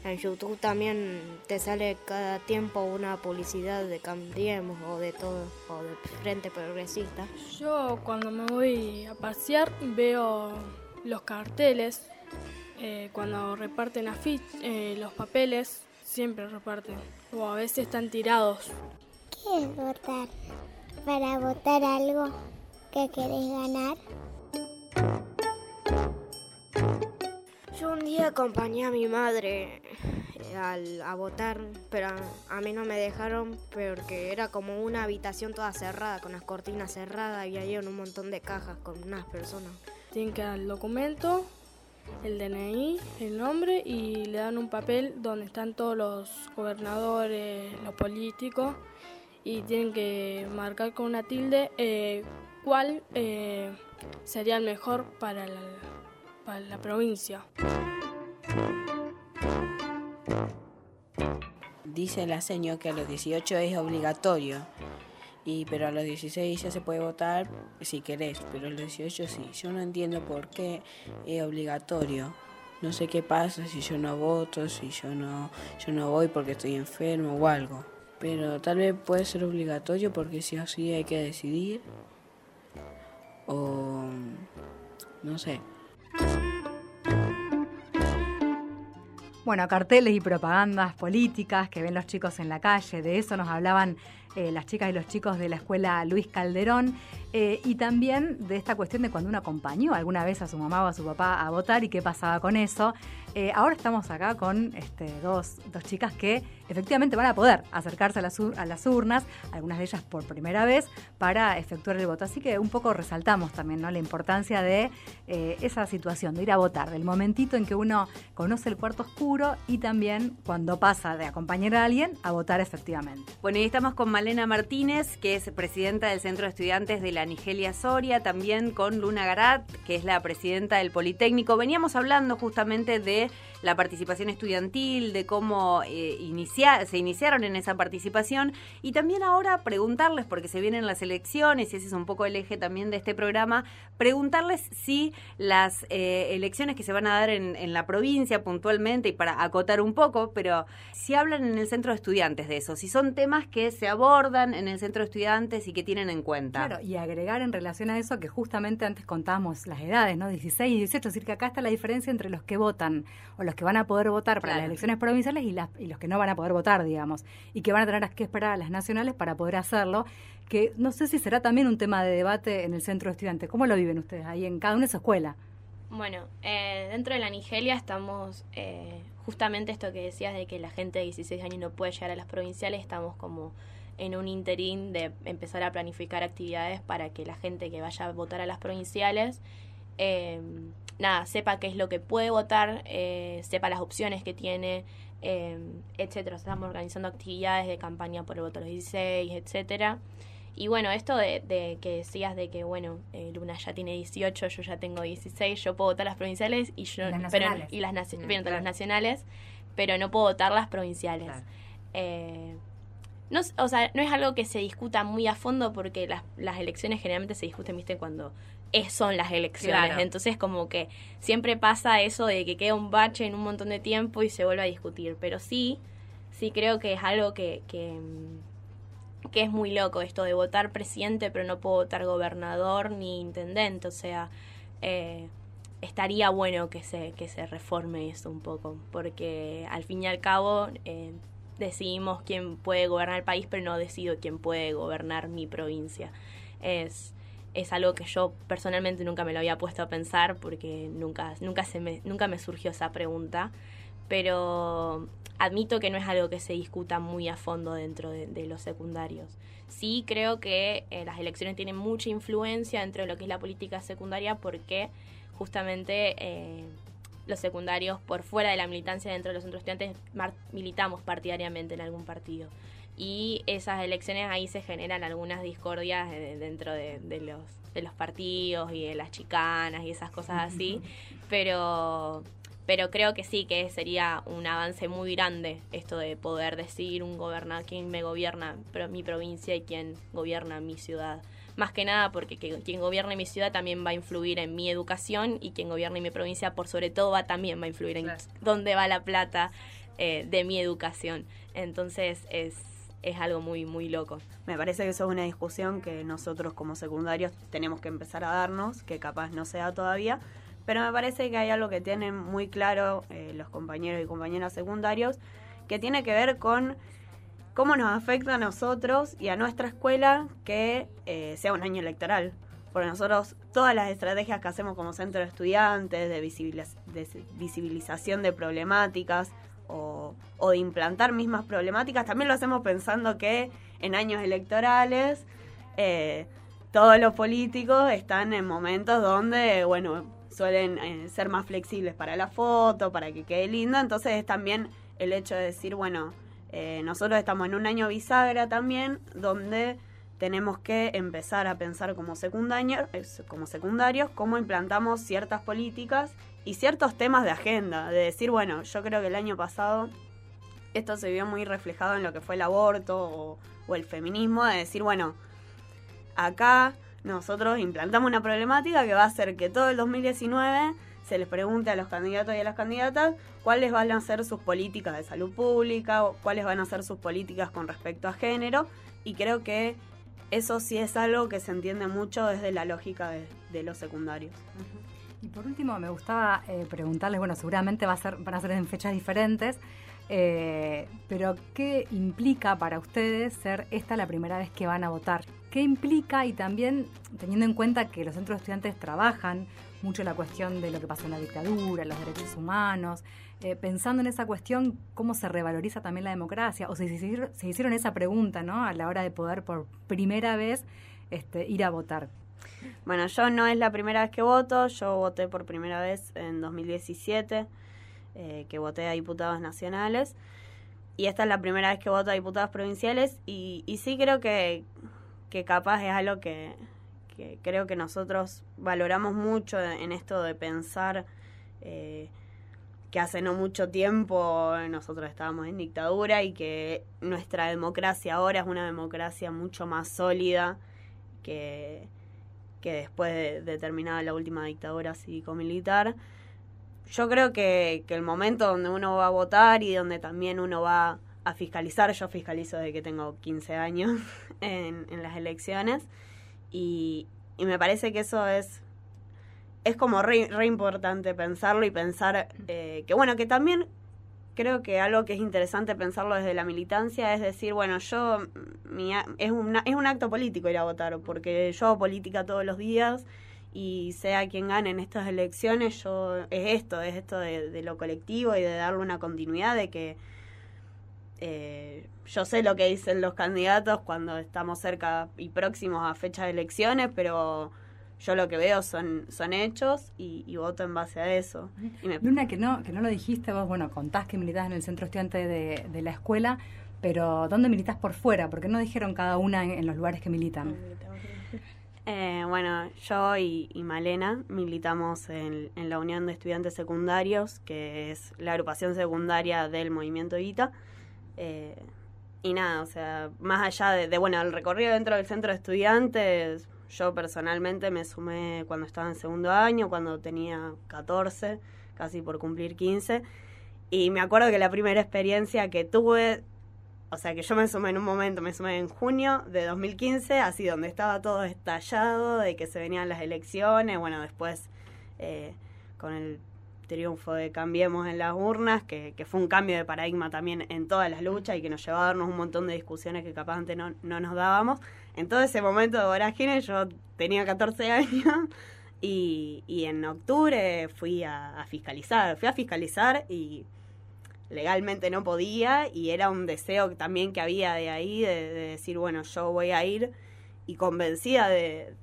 En YouTube también te sale cada tiempo una publicidad de Cambiemos o de todo, o de Frente Progresista. Yo cuando me voy a pasear veo los carteles, eh, cuando reparten eh, los papeles, siempre reparten, o a veces están tirados. ¿Qué es votar? Para votar algo que querés ganar. Yo un día acompañé a mi madre eh, a votar, pero a, mí no me dejaron porque era como una habitación toda cerrada, con las cortinas cerradas y ahí un montón de cajas con unas personas. Tienen que dar el documento, el DNI, el nombre y le dan un papel donde están todos los gobernadores, los políticos y tienen que marcar con una tilde eh, cuál eh, sería el mejor para la, para la provincia. Dice la seño que a los 18 es obligatorio, y, pero a los 16 ya se puede votar si querés, pero a los 18 sí. Yo no entiendo por qué es obligatorio. No sé qué pasa si yo no voto, si yo no, yo no voy porque estoy enfermo o algo. Pero tal vez puede ser obligatorio porque si así hay que decidir. O no sé. Bueno, carteles y propagandas políticas que ven los chicos en la calle, de eso nos hablaban eh, las chicas y los chicos de la escuela Luis Calderón, eh, y también de esta cuestión de cuando uno acompañó alguna vez a su mamá o a su papá a votar y qué pasaba con eso. Eh, ahora estamos acá con este, dos, dos, chicas que efectivamente van a poder acercarse a las, a las, urnas, algunas de ellas por primera vez, para efectuar el voto. Así que un poco resaltamos también ¿no? la importancia de esa situación, de ir a votar, del momentito en que uno conoce el cuarto oscuro y también cuando pasa de acompañar a alguien a votar efectivamente. Bueno, y estamos con Malena Martínez, que es presidenta del Centro de Estudiantes de la Nigelia Soria, también con Luna Garat, que es la presidenta del Politécnico. Veníamos hablando justamente de la participación estudiantil, de cómo eh, se iniciaron en esa participación y también ahora preguntarles, porque se vienen las elecciones y ese es un poco el eje también de este programa, preguntarles si las eh, elecciones que se van a dar en, en, la provincia puntualmente y para acotar un poco, pero si hablan en el centro de estudiantes de eso, si son temas que se abordan en el centro de estudiantes y que tienen en cuenta. Claro, y agregar en relación a eso que justamente antes contábamos las edades, ¿no? 16 y 18, es decir, que acá está la diferencia entre los que votan o los que van a poder votar para las elecciones provinciales y, las, y los que no van a poder votar, digamos, y que van a tener que esperar a las nacionales para poder hacerlo, que no sé si será también un tema de debate en el centro de estudiantes. ¿Cómo lo viven ustedes ahí en cada una de su escuela? Bueno, eh, dentro de la Nigelia estamos, eh, justamente esto que decías de que la gente de 16 años no puede llegar a las provinciales, estamos como en un interín de empezar a planificar actividades para que la gente que vaya a votar a las provinciales eh, nada, sepa qué es lo que puede votar, eh, sepa las opciones que tiene, eh, etcétera. Estamos organizando actividades de campaña por el voto a los 16, etcétera. Y bueno, esto de, que decías de que, bueno, eh, Luna ya tiene 18, yo ya tengo 16, yo puedo votar las provinciales y yo... las pero, nacionales. y las, las nacionales, pero no puedo votar las provinciales. Eh, no, o sea, no es algo que se discuta muy a fondo porque las, las elecciones generalmente se discuten, viste, cuando es, son las elecciones. Entonces, como que siempre pasa eso de que queda un bache en un montón de tiempo y se vuelve a discutir. Pero sí, sí creo que es algo que, que, que es muy loco esto de votar presidente, pero no puedo votar gobernador ni intendente, o sea, eh, estaría bueno que se, que se reforme eso un poco, porque al fin y al cabo eh, decidimos quién puede gobernar el país, pero no decido quién puede gobernar mi provincia. Es, es algo que yo personalmente nunca me lo había puesto a pensar porque nunca, nunca, se me, nunca me surgió esa pregunta, pero admito que no es algo que se discuta muy a fondo dentro de, los secundarios. Sí creo que eh, las elecciones tienen mucha influencia dentro de lo que es la política secundaria porque justamente eh, los secundarios por fuera de la militancia dentro de los centros estudiantes militamos partidariamente en algún partido. Y esas elecciones ahí se generan algunas discordias dentro de, los, de los partidos y de las chicanas y esas cosas así. Pero pero creo que sí, que sería un avance muy grande esto de poder decidir un gobernador, quién me gobierna mi provincia y quién gobierna mi ciudad. Más que nada porque quien gobierne mi ciudad también va a influir en mi educación y quien gobierne mi provincia por sobre todo va también va a influir en dónde va la plata eh, de mi educación. Entonces es, es algo muy, muy loco. Me parece que eso es una discusión que nosotros como secundarios tenemos que empezar a darnos, que capaz no sea todavía, pero me parece que hay algo que tienen muy claro eh, los compañeros y compañeras secundarios, que tiene que ver con cómo nos afecta a nosotros y a nuestra escuela que eh, sea un año electoral. Porque nosotros, todas las estrategias que hacemos como centro de estudiantes, de, visibilización de problemáticas o, de implantar mismas problemáticas, también lo hacemos pensando que en años electorales eh, todos los políticos están en momentos donde, bueno, suelen eh, ser más flexibles para la foto, para que quede linda. Entonces es también el hecho de decir, bueno, eh, nosotros estamos en un año bisagra también, donde tenemos que empezar a pensar como, como secundarios cómo implantamos ciertas políticas y ciertos temas de agenda. De decir, bueno, yo creo que el año pasado esto se vio muy reflejado en lo que fue el aborto o el feminismo, de decir, bueno, acá nosotros implantamos una problemática que va a hacer que todo el 2019 se les pregunte a los candidatos y a las candidatas cuáles van a ser sus políticas de salud pública, o cuáles van a ser sus políticas con respecto a género, y creo que eso sí es algo que se entiende mucho desde la lógica de, los secundarios. Y por último, me gustaba eh, preguntarles, bueno, seguramente va a ser, van a ser en fechas diferentes, eh, pero ¿qué implica para ustedes ser esta la primera vez que van a votar? qué implica y también teniendo en cuenta que los centros de estudiantes trabajan mucho la cuestión de lo que pasó en la dictadura, los derechos humanos, eh, pensando en esa cuestión, cómo se revaloriza también la democracia, o hicieron, se hicieron esa pregunta, ¿no? A la hora de poder por primera vez este, ir a votar. Bueno, yo no es la primera vez que voto, yo voté por primera vez en 2017, eh, que voté a diputados nacionales, y esta es la primera vez que voto a diputados provinciales, y, y sí creo que, que capaz es algo que, creo que nosotros valoramos mucho en esto de pensar eh, que hace no mucho tiempo nosotros estábamos en dictadura y que nuestra democracia ahora es una democracia mucho más sólida que, que después de, terminada la última dictadura cívico-militar. Yo creo que, que el momento donde uno va a votar y donde también uno va a fiscalizar. Yo fiscalizo desde que tengo 15 años en, las elecciones y, me parece que eso es, es como re, importante pensarlo y pensar eh, que bueno, que también creo que algo que es interesante pensarlo desde la militancia es decir, bueno, yo mi, es, una, es un acto político ir a votar porque yo hago política todos los días y sea quien gane en estas elecciones, yo es esto, es esto de, de lo colectivo y de darle una continuidad de que eh, yo sé lo que dicen los candidatos cuando estamos cerca y próximos a fecha de elecciones, pero yo lo que veo son, son hechos y, voto en base a eso. Luna, que no, que no lo dijiste, vos, bueno, contás que militás en el centro estudiante de, la escuela, pero ¿dónde militas por fuera? Porque no dijeron cada una en, los lugares que militan. Eh, bueno, yo y, Malena militamos en, en, la Unión de Estudiantes Secundarios, que es la agrupación secundaria del Movimiento Evita. Eh, y nada, o sea, más allá de, bueno, el recorrido dentro del centro de estudiantes, yo personalmente me sumé cuando estaba en segundo año, cuando tenía 14, casi por cumplir 15. Y me acuerdo que la primera experiencia que tuve o sea que yo me sumé en un momento, me sumé en junio de 2015, así donde estaba todo estallado, de que se venían las elecciones, bueno, después eh, con el triunfo de Cambiemos en las urnas, que, que, fue un cambio de paradigma también en todas las luchas y que nos llevó a darnos un montón de discusiones que capaz antes no, no nos dábamos. En todo ese momento de vorágine yo tenía 14 años y, en octubre fui a, fiscalizar, fui a fiscalizar y legalmente no podía y era un deseo también que había de ahí de, de decir, bueno, yo voy a ir y convencida de,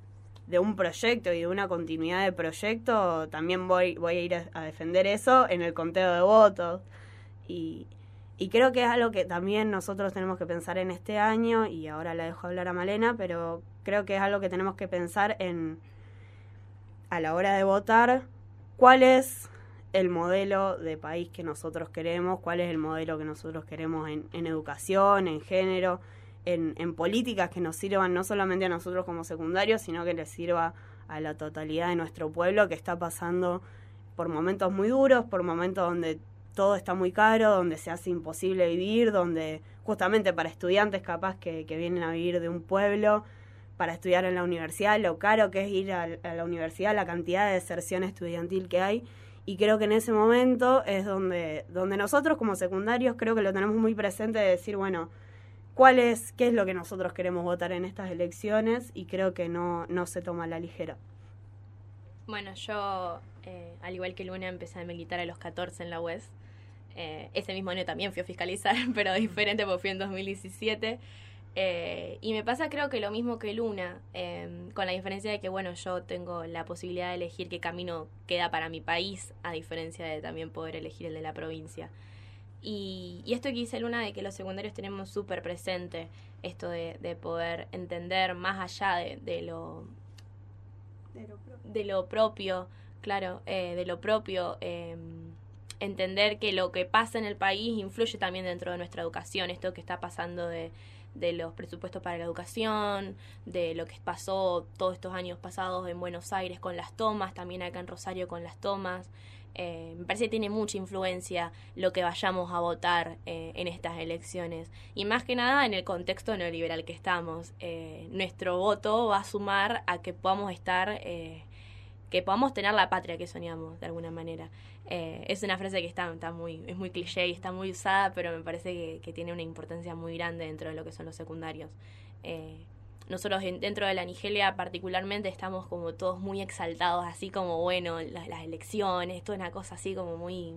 de, un proyecto y de una continuidad de proyecto, también voy, voy a ir a, a defender eso en el conteo de votos. Y, y creo que es algo que también nosotros tenemos que pensar en este año, y ahora la dejo hablar a Malena, pero creo que es algo que tenemos que pensar en, a la hora de votar, cuál es el modelo de país que nosotros queremos, cuál es el modelo que nosotros queremos en, en educación, en género, en, en, políticas que nos sirvan no solamente a nosotros como secundarios, sino que les sirva a la totalidad de nuestro pueblo que está pasando por momentos muy duros, por momentos donde todo está muy caro, donde se hace imposible vivir, donde justamente para estudiantes capaz que, que vienen a vivir de un pueblo, para estudiar en la universidad, lo caro que es ir a, la universidad, la cantidad de deserción estudiantil que hay y creo que en ese momento es donde, donde nosotros como secundarios creo que lo tenemos muy presente de decir, bueno, cuál es, qué es lo que nosotros queremos votar en estas elecciones y creo que no, no se toma la ligera. Bueno, yo, eh, al igual que Luna, empecé a militar a los 14 en la UES. Eh, ese mismo año también fui a fiscalizar, pero diferente porque fui en 2017. Eh, y me pasa creo que lo mismo que Luna, eh, con la diferencia de que, bueno, yo tengo la posibilidad de elegir qué camino queda para mi país, a diferencia de también poder elegir el de la provincia. Y, y esto que dice Luna de que los secundarios tenemos súper presente, esto de, de, poder entender más allá de, de lo, de, lo propio, claro, eh, de lo propio entender que lo que pasa en el país influye también dentro de nuestra educación, esto que está pasando de, de los presupuestos para la educación, de lo que pasó todos estos años pasados en Buenos Aires con las tomas, también acá en Rosario con las tomas. Eh, me parece que tiene mucha influencia lo que vayamos a votar eh, en estas elecciones. Y más que nada en el contexto neoliberal que estamos. Eh, nuestro voto va a sumar a que podamos estar, que podamos tener la patria que soñamos de alguna manera. Eh, es una frase que está, está, muy, es muy cliché y está muy usada, pero me parece que, tiene una importancia muy grande dentro de lo que son los secundarios. Eh, nosotros dentro de la Nigelia particularmente estamos como todos muy exaltados, así como, bueno, las, las elecciones, toda una cosa así como muy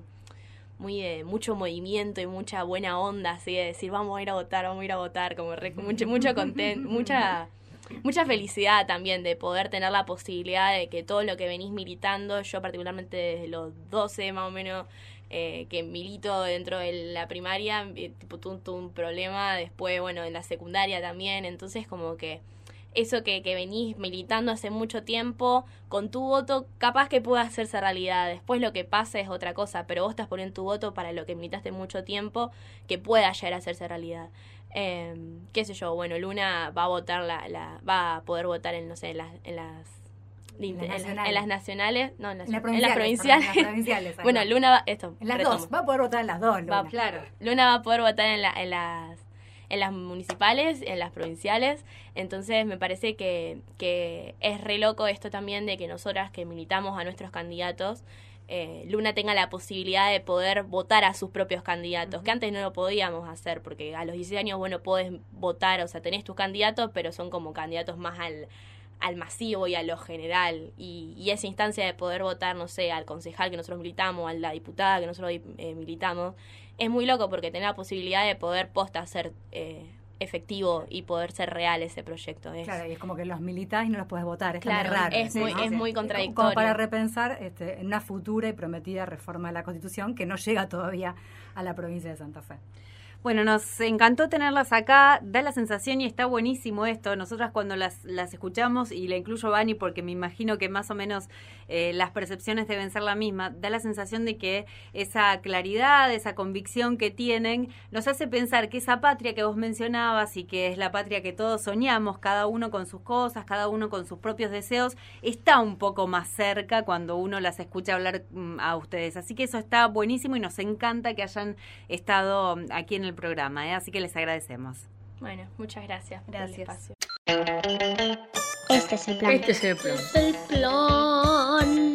muy de mucho movimiento y mucha buena onda, así de decir, vamos a ir a votar, vamos a ir a votar, como re, mucho, mucho mucha mucha felicidad también de poder tener la posibilidad de que todo lo que venís militando, yo particularmente desde los 12 más o menos, eh, que milito dentro de la primaria, eh, tipo, tuve un problema, después, bueno, en la secundaria también, entonces como que eso que, que venís militando hace mucho tiempo, con tu voto capaz que pueda hacerse realidad. Después lo que pasa es otra cosa, pero vos estás poniendo tu voto para lo que militaste mucho tiempo, que pueda llegar a hacerse realidad. Eh, qué sé yo, bueno, Luna va a votar la, la va a poder votar en, no sé, en las, en las en las, en, en las nacionales, no, en las, en las provinciales. En las provinciales bueno, Luna va, esto. En las retomo. dos, va a poder votar en las dos, Luna. Va, claro. Luna va a poder votar en, la, en las en las municipales, en las provinciales. Entonces me parece que, que es re loco esto también de que nosotras que militamos a nuestros candidatos, eh, Luna tenga la posibilidad de poder votar a sus propios candidatos, uh -huh. que antes no lo podíamos hacer, porque a los 16 años, bueno, podés votar, o sea, tenés tus candidatos, pero son como candidatos más al, al masivo y a lo general. Y, y, esa instancia de poder votar, no sé, al concejal que nosotros militamos, a la diputada que nosotros eh, militamos, es muy loco porque tener la posibilidad de poder posta hacer... Eh, efectivo y poder ser real ese proyecto. Es. Claro, y es como que los militares y no los puedes votar, es claro, raro. Es, muy, ¿no? es muy contradictorio. Como para repensar este, en una futura y prometida reforma de la Constitución que no llega todavía a la provincia de Santa Fe. Bueno, nos encantó tenerlas acá, da la sensación y está buenísimo esto. Nosotras cuando las, las escuchamos, y la incluyo a Bani porque me imagino que más o menos eh, las percepciones deben ser la misma, da la sensación de que esa claridad, esa convicción que tienen, nos hace pensar que esa patria que vos mencionabas y que es la patria que todos soñamos, cada uno con sus cosas, cada uno con sus propios deseos, está un poco más cerca cuando uno las escucha hablar mm, a ustedes. Así que eso está buenísimo y nos encanta que hayan estado aquí en el el programa, ¿eh? así que les agradecemos. Bueno, muchas gracias. por el Gracias. espacio. Este es el plan. Este es el plan. el plan.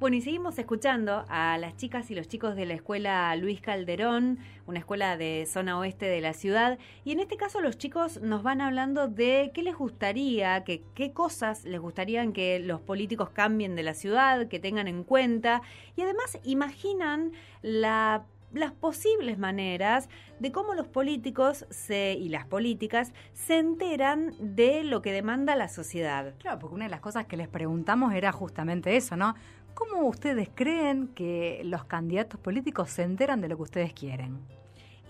Bueno, y seguimos escuchando a las chicas y los chicos de la escuela Luis Calderón, una escuela de zona oeste de la ciudad. Y en este caso los chicos nos van hablando de qué les gustaría, que, qué cosas les gustarían que los políticos cambien de la ciudad, que tengan en cuenta. Y además imaginan la las posibles maneras de cómo los políticos y las políticas se enteran de lo que demanda la sociedad. Claro, porque una de las cosas que les preguntamos era justamente eso, ¿no? ¿Cómo ustedes creen que los candidatos políticos se enteran de lo que ustedes quieren?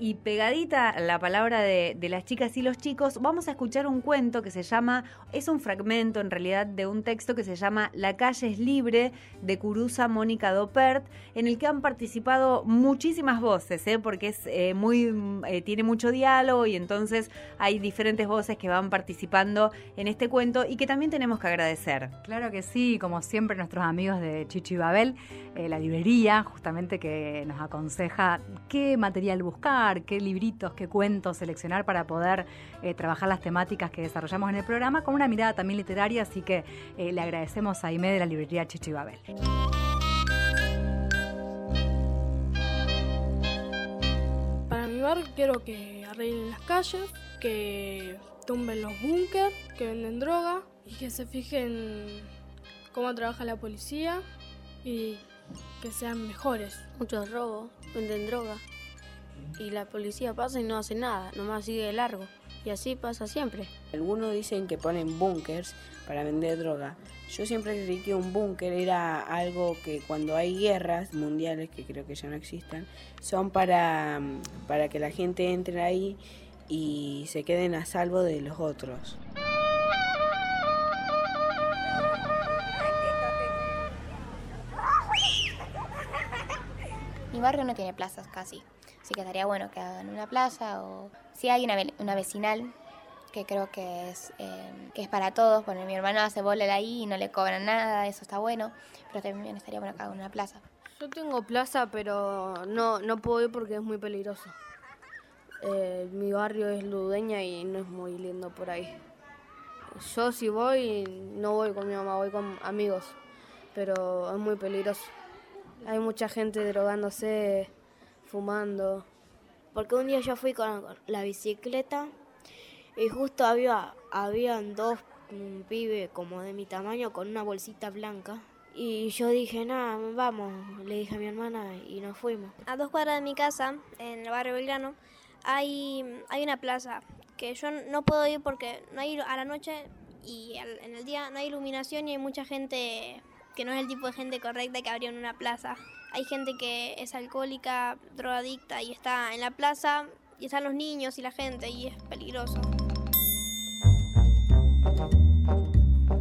Y pegadita la palabra de, las chicas y los chicos, vamos a escuchar un cuento que se llama, es un fragmento en realidad de un texto que se llama La calle es libre de Curuza Mónica Dopert, en el que han participado muchísimas voces, ¿eh? porque es eh, muy, eh, tiene mucho diálogo y entonces hay diferentes voces que van participando en este cuento y que también tenemos que agradecer. Claro que sí, como siempre nuestros amigos de Chichi Babel, eh, la librería justamente que nos aconseja qué material buscar, qué libritos, qué cuentos seleccionar para poder eh, trabajar las temáticas que desarrollamos en el programa con una mirada también literaria, así que eh, le agradecemos a Aime de la librería Chichi Babel. Para mi barrio quiero que arreglen las calles, que tumben los búnker, que venden droga y que se fijen cómo trabaja la policía y que sean mejores. Muchos robos, venden droga. Y la policía pasa y no hace nada, nomás sigue de largo. Y así pasa siempre. Algunos dicen que ponen búnkers para vender droga. Yo siempre creí que un búnker era algo que cuando hay guerras mundiales, que creo que ya no existen, son para, para que la gente entre ahí y se queden a salvo de los otros. Mi barrio no tiene plazas casi, así que estaría bueno que hagan una plaza o si hay una, una vecinal que creo que es eh, que es para todos, porque mi hermano hace bola ahí y no le cobran nada, eso está bueno, pero también estaría bueno que hagan una plaza. Yo tengo plaza, pero no, no puedo ir porque es muy peligroso. Eh, mi barrio es ludeña y no es muy lindo por ahí. Yo si voy, no voy con mi mamá, voy con amigos, pero es muy peligroso. Hay mucha gente drogándose, fumando. Porque un día yo fui con la bicicleta y justo había habían dos mm, pibes como de mi tamaño con una bolsita blanca. Y yo dije, nada, vamos, le dije a mi hermana y nos fuimos. A dos cuadras de mi casa, en el barrio Belgrano, hay, hay una plaza que yo no puedo ir porque no hay a la noche y en el día no hay iluminación y hay mucha gente que no es el tipo de gente correcta que habría en una plaza. Hay gente que es alcohólica, drogadicta y está en la plaza y están los niños y la gente y es peligroso.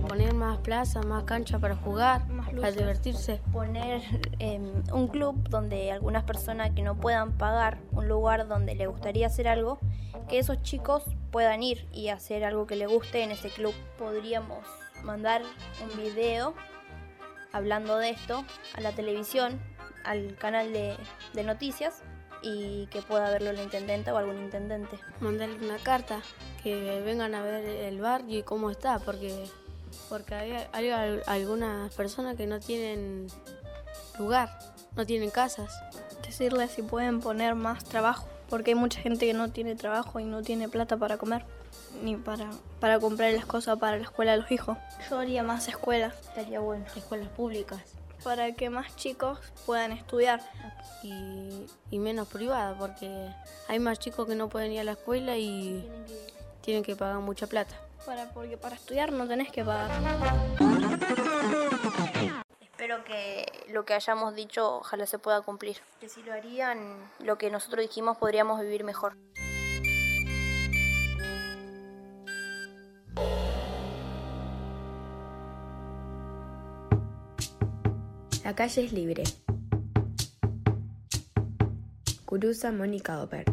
Poner más plaza, más cancha para jugar, para luces. divertirse. Poner em, un club donde algunas personas que no puedan pagar un lugar donde le gustaría hacer algo, que esos chicos puedan ir y hacer algo que les guste en ese club. Podríamos mandar un video hablando de esto a la televisión, al canal de, de noticias y que pueda verlo la intendenta o algún intendente. Mandarle una carta, que vengan a ver el barrio y cómo está, porque, porque hay, hay al- algunas personas que no tienen lugar, no tienen casas. Decirles si pueden poner más trabajo, porque hay mucha gente que no tiene trabajo y no tiene plata para comer, ni para, para comprar las cosas para la escuela de los hijos. Yo haría más escuelas. Estaría bueno. Escuelas públicas. Para que más chicos puedan estudiar. Y, y menos privada, porque hay más chicos que no pueden ir a la escuela y tienen que pagar mucha plata. Para, porque para estudiar no tenés que pagar. Espero que lo que hayamos dicho ojalá se pueda cumplir. Que si lo harían, lo que nosotros dijimos podríamos vivir mejor. La calle es libre. Curuza Mónica Oper.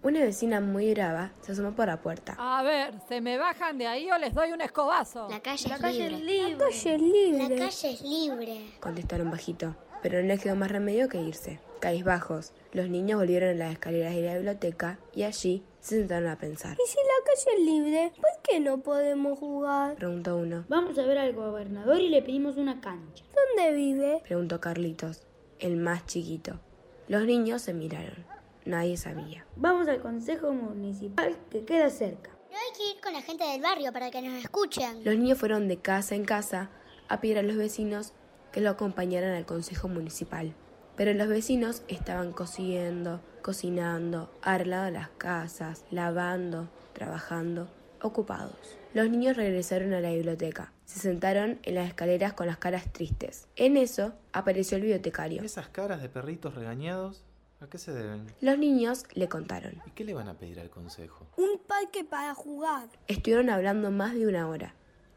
Una Una vecina muy brava se asomó por la puerta. A ver, ¿se me bajan de ahí o les doy un escobazo? La calle, La es, calle libre. es libre. La calle es libre. La calle es libre. Contestaron bajito, pero no les quedó más remedio que irse. Cabizbajos, los niños volvieron a las escaleras de la biblioteca y allí se sentaron a pensar. ¿Y si la calle es libre? ¿Por qué no podemos jugar? Preguntó uno. Vamos a ver al gobernador y le pedimos una cancha. ¿Dónde vive? Preguntó Carlitos, el más chiquito. Los niños se miraron. Nadie sabía. Vamos al consejo municipal que queda cerca. No hay que ir con la gente del barrio para que nos escuchen. Los niños fueron de casa en casa a pedir a los vecinos que lo acompañaran al consejo municipal. Pero los vecinos estaban cosiendo, cocinando, arreglando las casas, lavando, trabajando, ocupados. Los niños regresaron a la biblioteca. Se sentaron en las escaleras con las caras tristes. En eso apareció el bibliotecario. ¿Esas caras de perritos regañados? ¿A qué se deben? Los niños le contaron. ¿Y qué le van a pedir al consejo? Un parque para jugar. Estuvieron hablando más de una hora.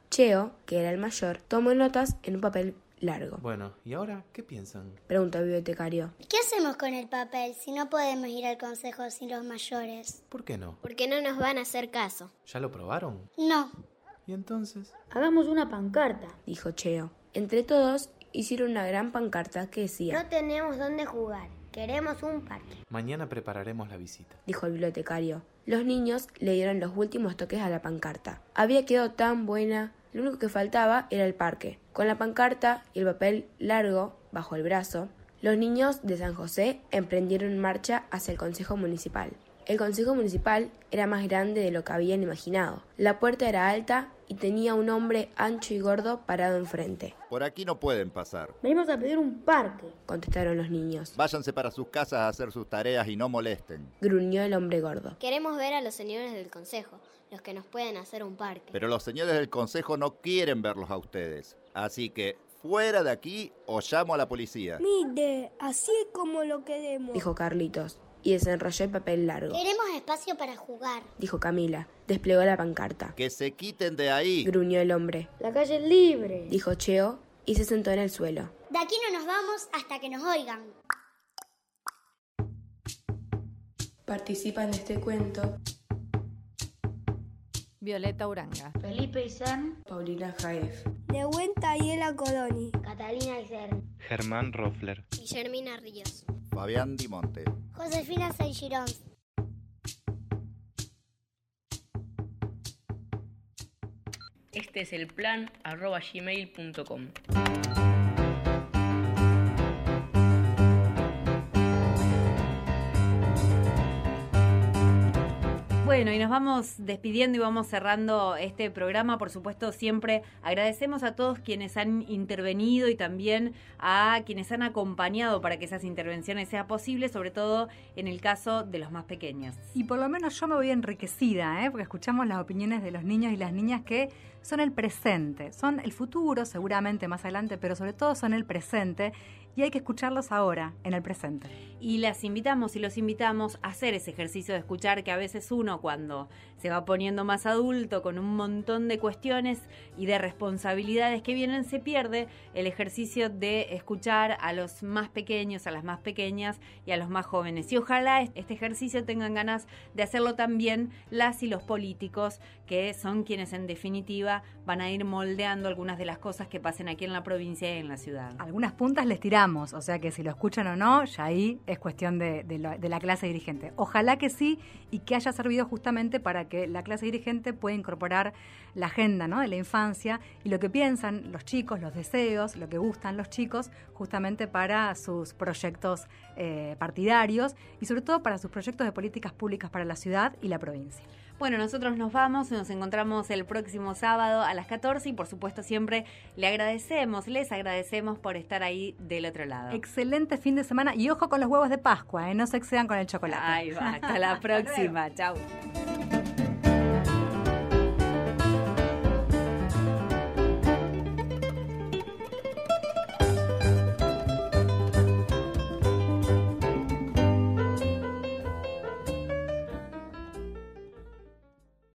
Cheo, que era el mayor, tomó notas en un papel largo. Bueno, ¿y ahora qué piensan? Preguntó el bibliotecario. ¿Qué hacemos con el papel si no podemos ir al consejo sin los mayores? ¿Por qué no? Porque no nos van a hacer caso. ¿Ya lo probaron? No. ¿Y entonces? Hagamos una pancarta. Dijo Cheo. Entre todos hicieron una gran pancarta que decía. No tenemos dónde jugar. Queremos un parque. Mañana prepararemos la visita. Dijo el bibliotecario. Los niños le dieron los últimos toques a la pancarta. Había quedado tan buena. Lo único que faltaba era el parque. Con la pancarta y el papel largo bajo el brazo, los niños de San José emprendieron marcha hacia el Consejo Municipal. El Consejo Municipal era más grande de lo que habían imaginado. La puerta era alta y tenía un hombre ancho y gordo parado enfrente. Por aquí no pueden pasar. Venimos a pedir un parque. Contestaron los niños. Váyanse para sus casas a hacer sus tareas y no molesten. Gruñó el hombre gordo. Queremos ver a los señores del consejo, los que nos pueden hacer un parque. Pero los señores del consejo no quieren verlos a ustedes. Así que fuera de aquí o llamo a la policía. Mire, así es como lo queremos. Dijo Carlitos. Y desenrolló el papel largo. Queremos espacio para jugar. Dijo Camila. Desplegó la pancarta. Que se quiten de ahí. Gruñó el hombre. La calle es libre. Dijo Cheo y se sentó en el suelo. De aquí no nos vamos hasta que nos oigan. Participan de este cuento Violeta Uranga. Felipe Izán. Paulina Jaef. Nehuen Tayela Coloni. Catalina Isern. Germán Roffler. Guillermina Ríos. Fabián Dimonte. Josefina Seixirón. Este es el plan arroba gmail.com. Bueno, y nos vamos despidiendo y vamos cerrando este programa. Por supuesto, siempre agradecemos a todos quienes han intervenido y también a quienes han acompañado para que esas intervenciones sean posibles, sobre todo en el caso de los más pequeños. Y por lo menos yo me voy enriquecida, ¿eh? porque escuchamos las opiniones de los niños y las niñas que son el presente, son el futuro seguramente más adelante, pero sobre todo son el presente y hay que escucharlos ahora, en el presente. Y las invitamos y los invitamos a hacer ese ejercicio de escuchar que a veces uno cuando se va poniendo más adulto con un montón de cuestiones y de responsabilidades que vienen se pierde el ejercicio de escuchar a los más pequeños, a las más pequeñas y a los más jóvenes. Y ojalá este ejercicio tengan ganas de hacerlo también las y los políticos que son quienes en definitiva van a ir moldeando algunas de las cosas que pasen aquí en la provincia y en la ciudad. Algunas puntas les tiramos, o sea que si lo escuchan o no, ya ahí es cuestión de, de, lo, de la clase dirigente. Ojalá que sí y que haya servido justamente para que la clase dirigente pueda incorporar la agenda ¿no? de la infancia y lo que piensan los chicos, los deseos, lo que gustan los chicos, justamente para sus proyectos eh, partidarios y sobre todo para sus proyectos de políticas públicas para la ciudad y la provincia. Bueno, nosotros nos vamos, nos encontramos el próximo sábado a las 14 y por supuesto siempre le agradecemos, les agradecemos por estar ahí del otro lado. Excelente fin de semana y ojo con los huevos de Pascua, ¿eh? no se excedan con el chocolate. Ahí va, hasta la próxima, chao.